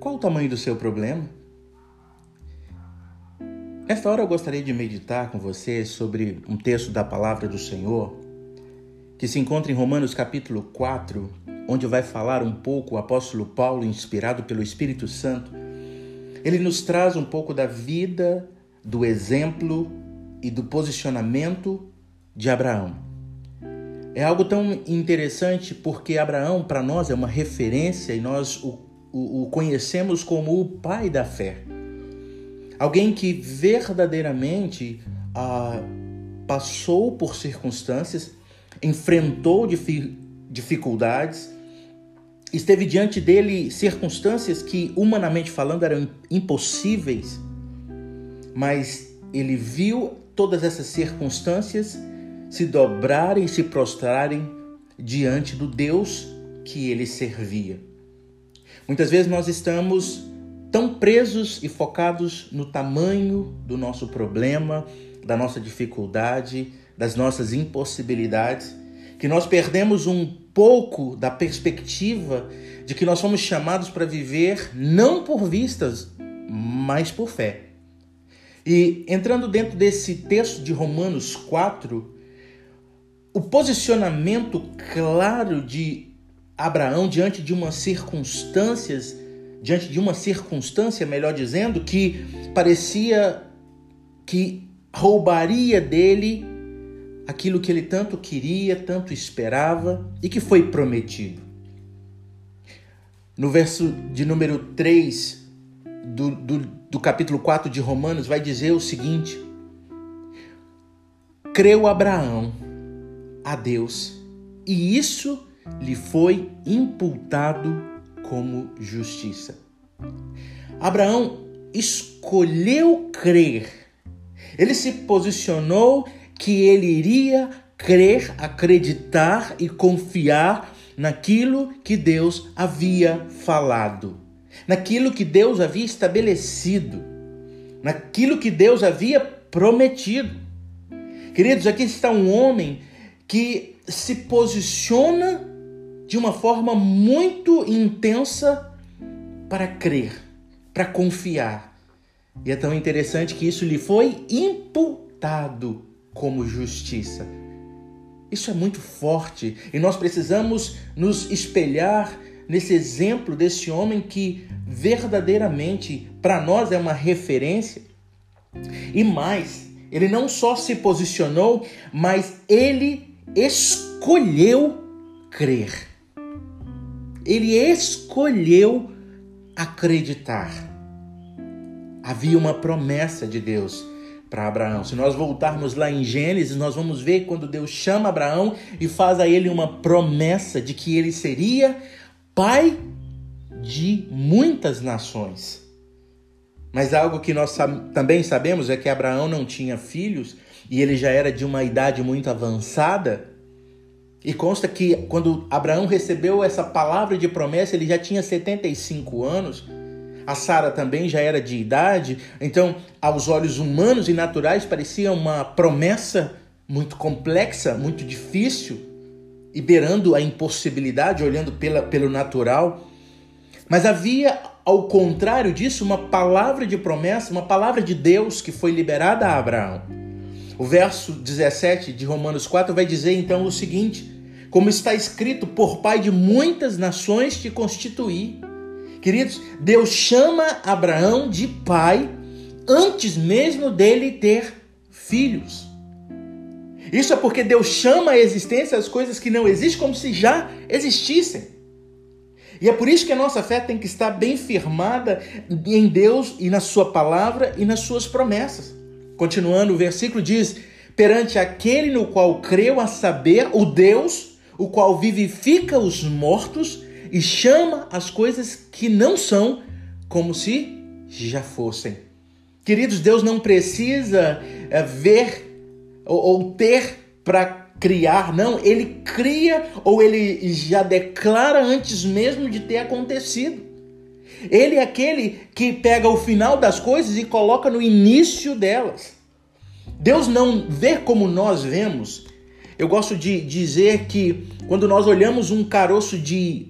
Qual o tamanho do seu problema? Nesta hora eu gostaria de meditar com você sobre um texto da palavra do Senhor que se encontra em Romanos capítulo 4, onde vai falar um pouco o apóstolo Paulo, inspirado pelo Espírito Santo. Ele nos traz um pouco da vida, do exemplo e do posicionamento de Abraão. É algo tão interessante porque Abraão, para nós, é uma referência e nós o, o, o conhecemos como o pai da fé. Alguém que verdadeiramente ah, passou por circunstâncias, enfrentou dificuldades, esteve diante dele circunstâncias que, humanamente falando, eram impossíveis, mas ele viu todas essas circunstâncias se dobrarem e se prostrarem diante do Deus que ele servia. Muitas vezes nós estamos tão presos e focados no tamanho do nosso problema, da nossa dificuldade, das nossas impossibilidades, que nós perdemos um pouco da perspectiva de que nós fomos chamados para viver não por vistas, mas por fé. E entrando dentro desse texto de Romanos 4, o posicionamento claro de Abraão diante de umas circunstâncias diante de uma circunstância, melhor dizendo, que parecia que roubaria dele aquilo que ele tanto queria, tanto esperava e que foi prometido. No verso de número 3 do, do, do capítulo 4 de Romanos, vai dizer o seguinte: Creu Abraão a Deus e isso lhe foi imputado como justiça. Abraão escolheu crer. Ele se posicionou que ele iria crer, acreditar e confiar naquilo que Deus havia falado, naquilo que Deus havia estabelecido, naquilo que Deus havia prometido. Queridos, aqui está um homem que se posiciona de uma forma muito intensa para crer, para confiar. E é tão interessante que isso lhe foi imputado como justiça. Isso é muito forte e nós precisamos nos espelhar nesse exemplo desse homem que verdadeiramente para nós é uma referência. E mais, ele não só se posicionou, mas ele escolheu crer ele escolheu acreditar. Havia uma promessa de Deus para Abraão. Se nós voltarmos lá em Gênesis, nós vamos ver quando Deus chama Abraão e faz a ele uma promessa de que ele seria pai de muitas nações. Mas algo que nós também sabemos é que Abraão não tinha filhos e ele já era de uma idade muito avançada. E consta que quando Abraão recebeu essa palavra de promessa, ele já tinha 75 anos. A Sara também já era de idade, então, aos olhos humanos e naturais, parecia uma promessa muito complexa, muito difícil, e beirando a impossibilidade, olhando pela, pelo natural. Mas havia, ao contrário disso, uma palavra de promessa, uma palavra de Deus que foi liberada a Abraão. O verso 17 de Romanos 4 vai dizer então o seguinte: Como está escrito, por pai de muitas nações te constituí. Queridos, Deus chama Abraão de pai antes mesmo dele ter filhos. Isso é porque Deus chama à existência as coisas que não existem como se já existissem. E é por isso que a nossa fé tem que estar bem firmada em Deus e na Sua palavra e nas Suas promessas. Continuando, o versículo diz: perante aquele no qual creu a saber, o Deus, o qual vivifica os mortos e chama as coisas que não são como se já fossem. Queridos, Deus não precisa é, ver ou ter para criar, não, ele cria ou ele já declara antes mesmo de ter acontecido. Ele é aquele que pega o final das coisas e coloca no início delas. Deus não vê como nós vemos. Eu gosto de dizer que quando nós olhamos um caroço de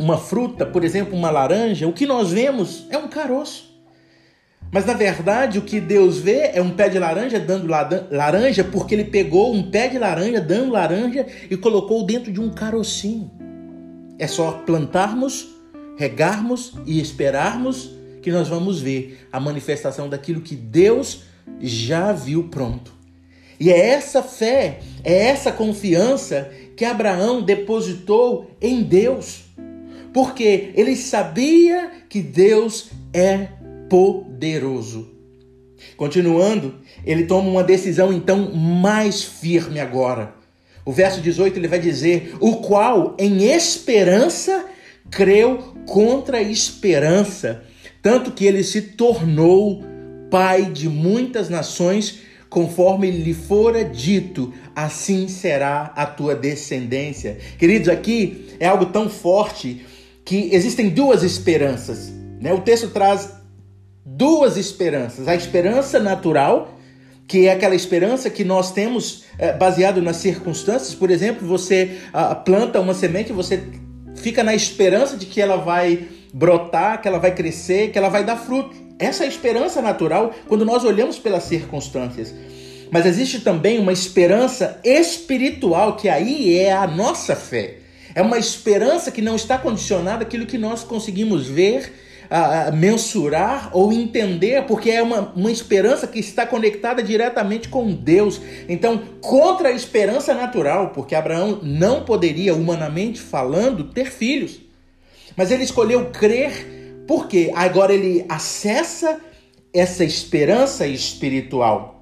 uma fruta, por exemplo, uma laranja, o que nós vemos é um caroço. Mas na verdade, o que Deus vê é um pé de laranja dando laranja, porque ele pegou um pé de laranja dando laranja e colocou dentro de um carocinho. É só plantarmos, regarmos e esperarmos que nós vamos ver a manifestação daquilo que Deus já viu pronto. E é essa fé, é essa confiança que Abraão depositou em Deus. Porque ele sabia que Deus é poderoso. Continuando, ele toma uma decisão então mais firme agora. O verso 18 ele vai dizer: O qual em esperança creu contra a esperança, tanto que ele se tornou pai de muitas nações, conforme lhe fora dito, assim será a tua descendência. Queridos, aqui é algo tão forte que existem duas esperanças. Né? O texto traz duas esperanças: a esperança natural, que é aquela esperança que nós temos é, baseado nas circunstâncias. Por exemplo, você a, planta uma semente, você fica na esperança de que ela vai brotar, que ela vai crescer, que ela vai dar fruto. Essa é a esperança natural quando nós olhamos pelas circunstâncias. Mas existe também uma esperança espiritual, que aí é a nossa fé. É uma esperança que não está condicionada àquilo que nós conseguimos ver a, mensurar ou entender, porque é uma, uma esperança que está conectada diretamente com Deus. Então, contra a esperança natural, porque Abraão não poderia, humanamente falando, ter filhos. Mas ele escolheu crer, porque agora ele acessa essa esperança espiritual.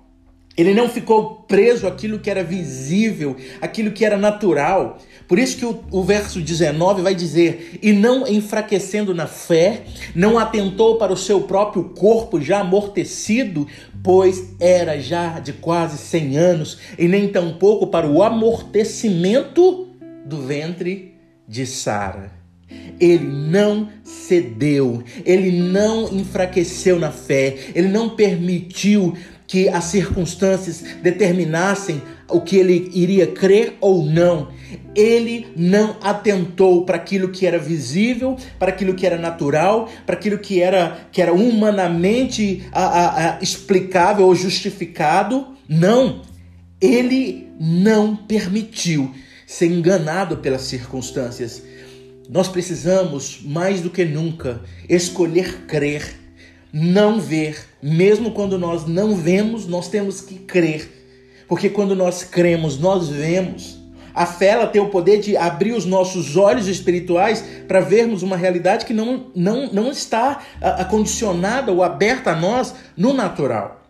Ele não ficou preso àquilo que era visível, aquilo que era natural. Por isso que o, o, verso 19 vai dizer: E não enfraquecendo na fé, não atentou para o seu próprio corpo já amortecido, pois era já de quase 100 anos, e nem tampouco para o amortecimento do ventre de Sara. Ele não cedeu, ele não enfraqueceu na fé, ele não permitiu que as circunstâncias determinassem o que ele iria crer ou não. Ele não atentou para aquilo que era visível, para aquilo que era natural, para aquilo que era, que era humanamente a, a, a, explicável ou justificado. Não. Ele não permitiu ser enganado pelas circunstâncias. Nós precisamos, mais do que nunca, escolher crer não ver. Mesmo quando nós não vemos, nós temos que crer. Porque quando nós cremos, nós vemos. A fé ela tem o poder de abrir os nossos olhos espirituais para vermos uma realidade que não, não, não está acondicionada ou aberta a nós no natural.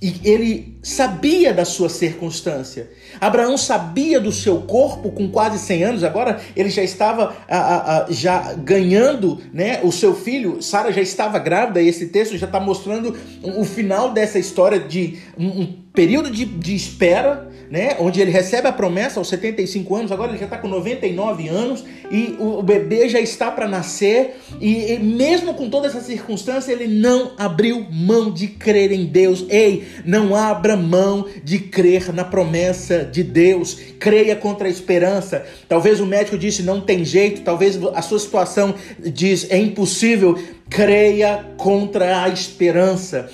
E ele sabia da sua circunstância. Abraão sabia do seu corpo com quase 100 anos. Agora ele já estava a, a, a, já ganhando né, o seu filho. Sara já estava grávida. E esse texto já está mostrando o final dessa história de um período de, de espera né? Onde ele recebe a promessa aos 75 anos, agora ele já está com 99 anos e o bebê já está para nascer e, e, mesmo com toda essa circunstância ele não abriu mão de crer em Deus. Ei, não abra mão de crer na promessa de Deus. Creia contra a esperança. Talvez o médico disse não tem jeito, talvez a sua situação diz é impossível. Creia contra a esperança.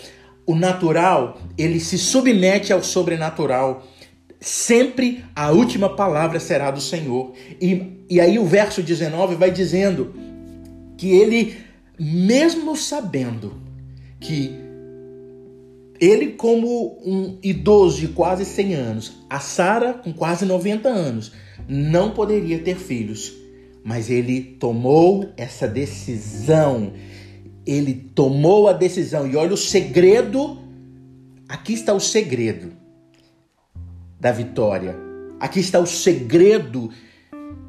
O natural, ele se submete ao sobrenatural sempre a última palavra será do Senhor. E, e aí o verso 19 vai dizendo que ele, mesmo sabendo que ele, como um idoso de quase 100 anos, a Sara, com quase 90 anos, não poderia ter filhos, mas ele tomou essa decisão. Ele tomou a decisão, e olha o segredo. Aqui está o segredo da vitória. Aqui está o segredo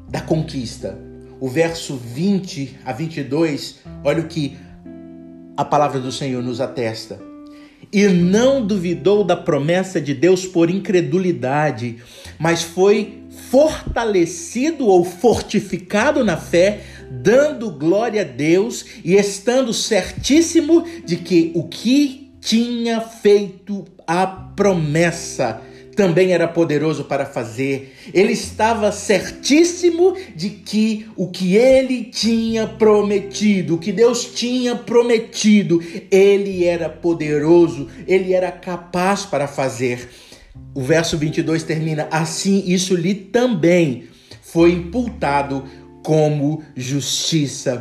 da conquista. O verso 20 a 22, olha o que a palavra do Senhor nos atesta. E não duvidou da promessa de Deus por incredulidade, mas foi fortalecido ou fortificado na fé, dando glória a Deus e estando certíssimo de que o que tinha feito a promessa também era poderoso para fazer. Ele estava certíssimo de que o que ele tinha prometido, o que Deus tinha prometido, ele era poderoso, ele era capaz para fazer. O verso 22 termina assim: Isso lhe também foi imputado como justiça.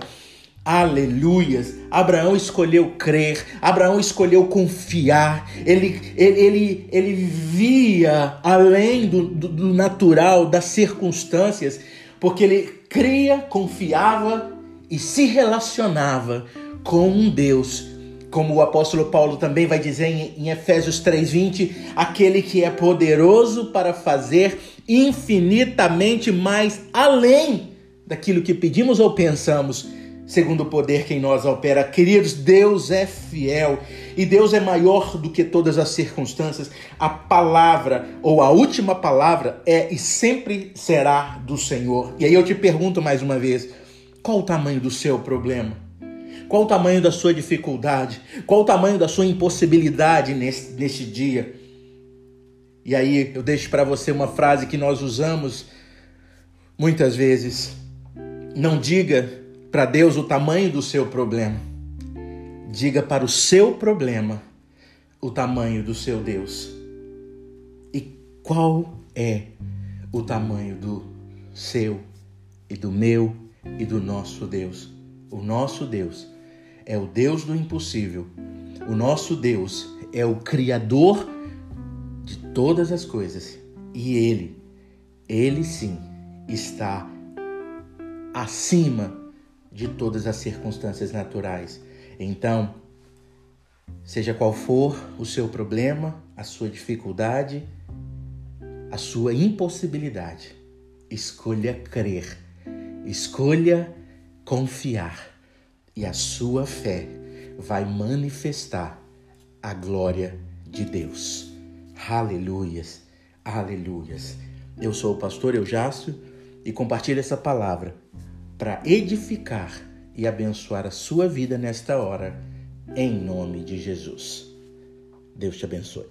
Aleluias! Abraão escolheu crer, Abraão escolheu confiar, ele, ele, ele, ele via além do, do, do natural, das circunstâncias, porque ele cria, confiava e se relacionava com um Deus como o apóstolo Paulo também vai dizer em, Efésios 3:20, aquele que é poderoso para fazer infinitamente mais além daquilo que pedimos ou pensamos, segundo o poder que em nós opera. Queridos, Deus é fiel e Deus é maior do que todas as circunstâncias. A palavra ou a última palavra é e sempre será do Senhor. E aí eu te pergunto mais uma vez, qual o tamanho do seu problema? Qual o tamanho da sua dificuldade? Qual o tamanho da sua impossibilidade neste dia? E aí eu deixo para você uma frase que nós usamos muitas vezes. Não diga para Deus o tamanho do seu problema. Diga para o seu problema o tamanho do seu Deus. E qual é o tamanho do seu e do meu e do nosso Deus? O nosso Deus é o Deus do impossível. O nosso Deus é o Criador de todas as coisas. E Ele, Ele sim, está acima de todas as circunstâncias naturais. Então, seja qual for o seu problema, a sua dificuldade, a sua impossibilidade, escolha crer, escolha confiar e a sua fé vai manifestar a glória de Deus. Aleluias, aleluias. Eu sou o pastor Eujácio e compartilho essa palavra para edificar e abençoar a sua vida nesta hora, em nome de Jesus. Deus te abençoe.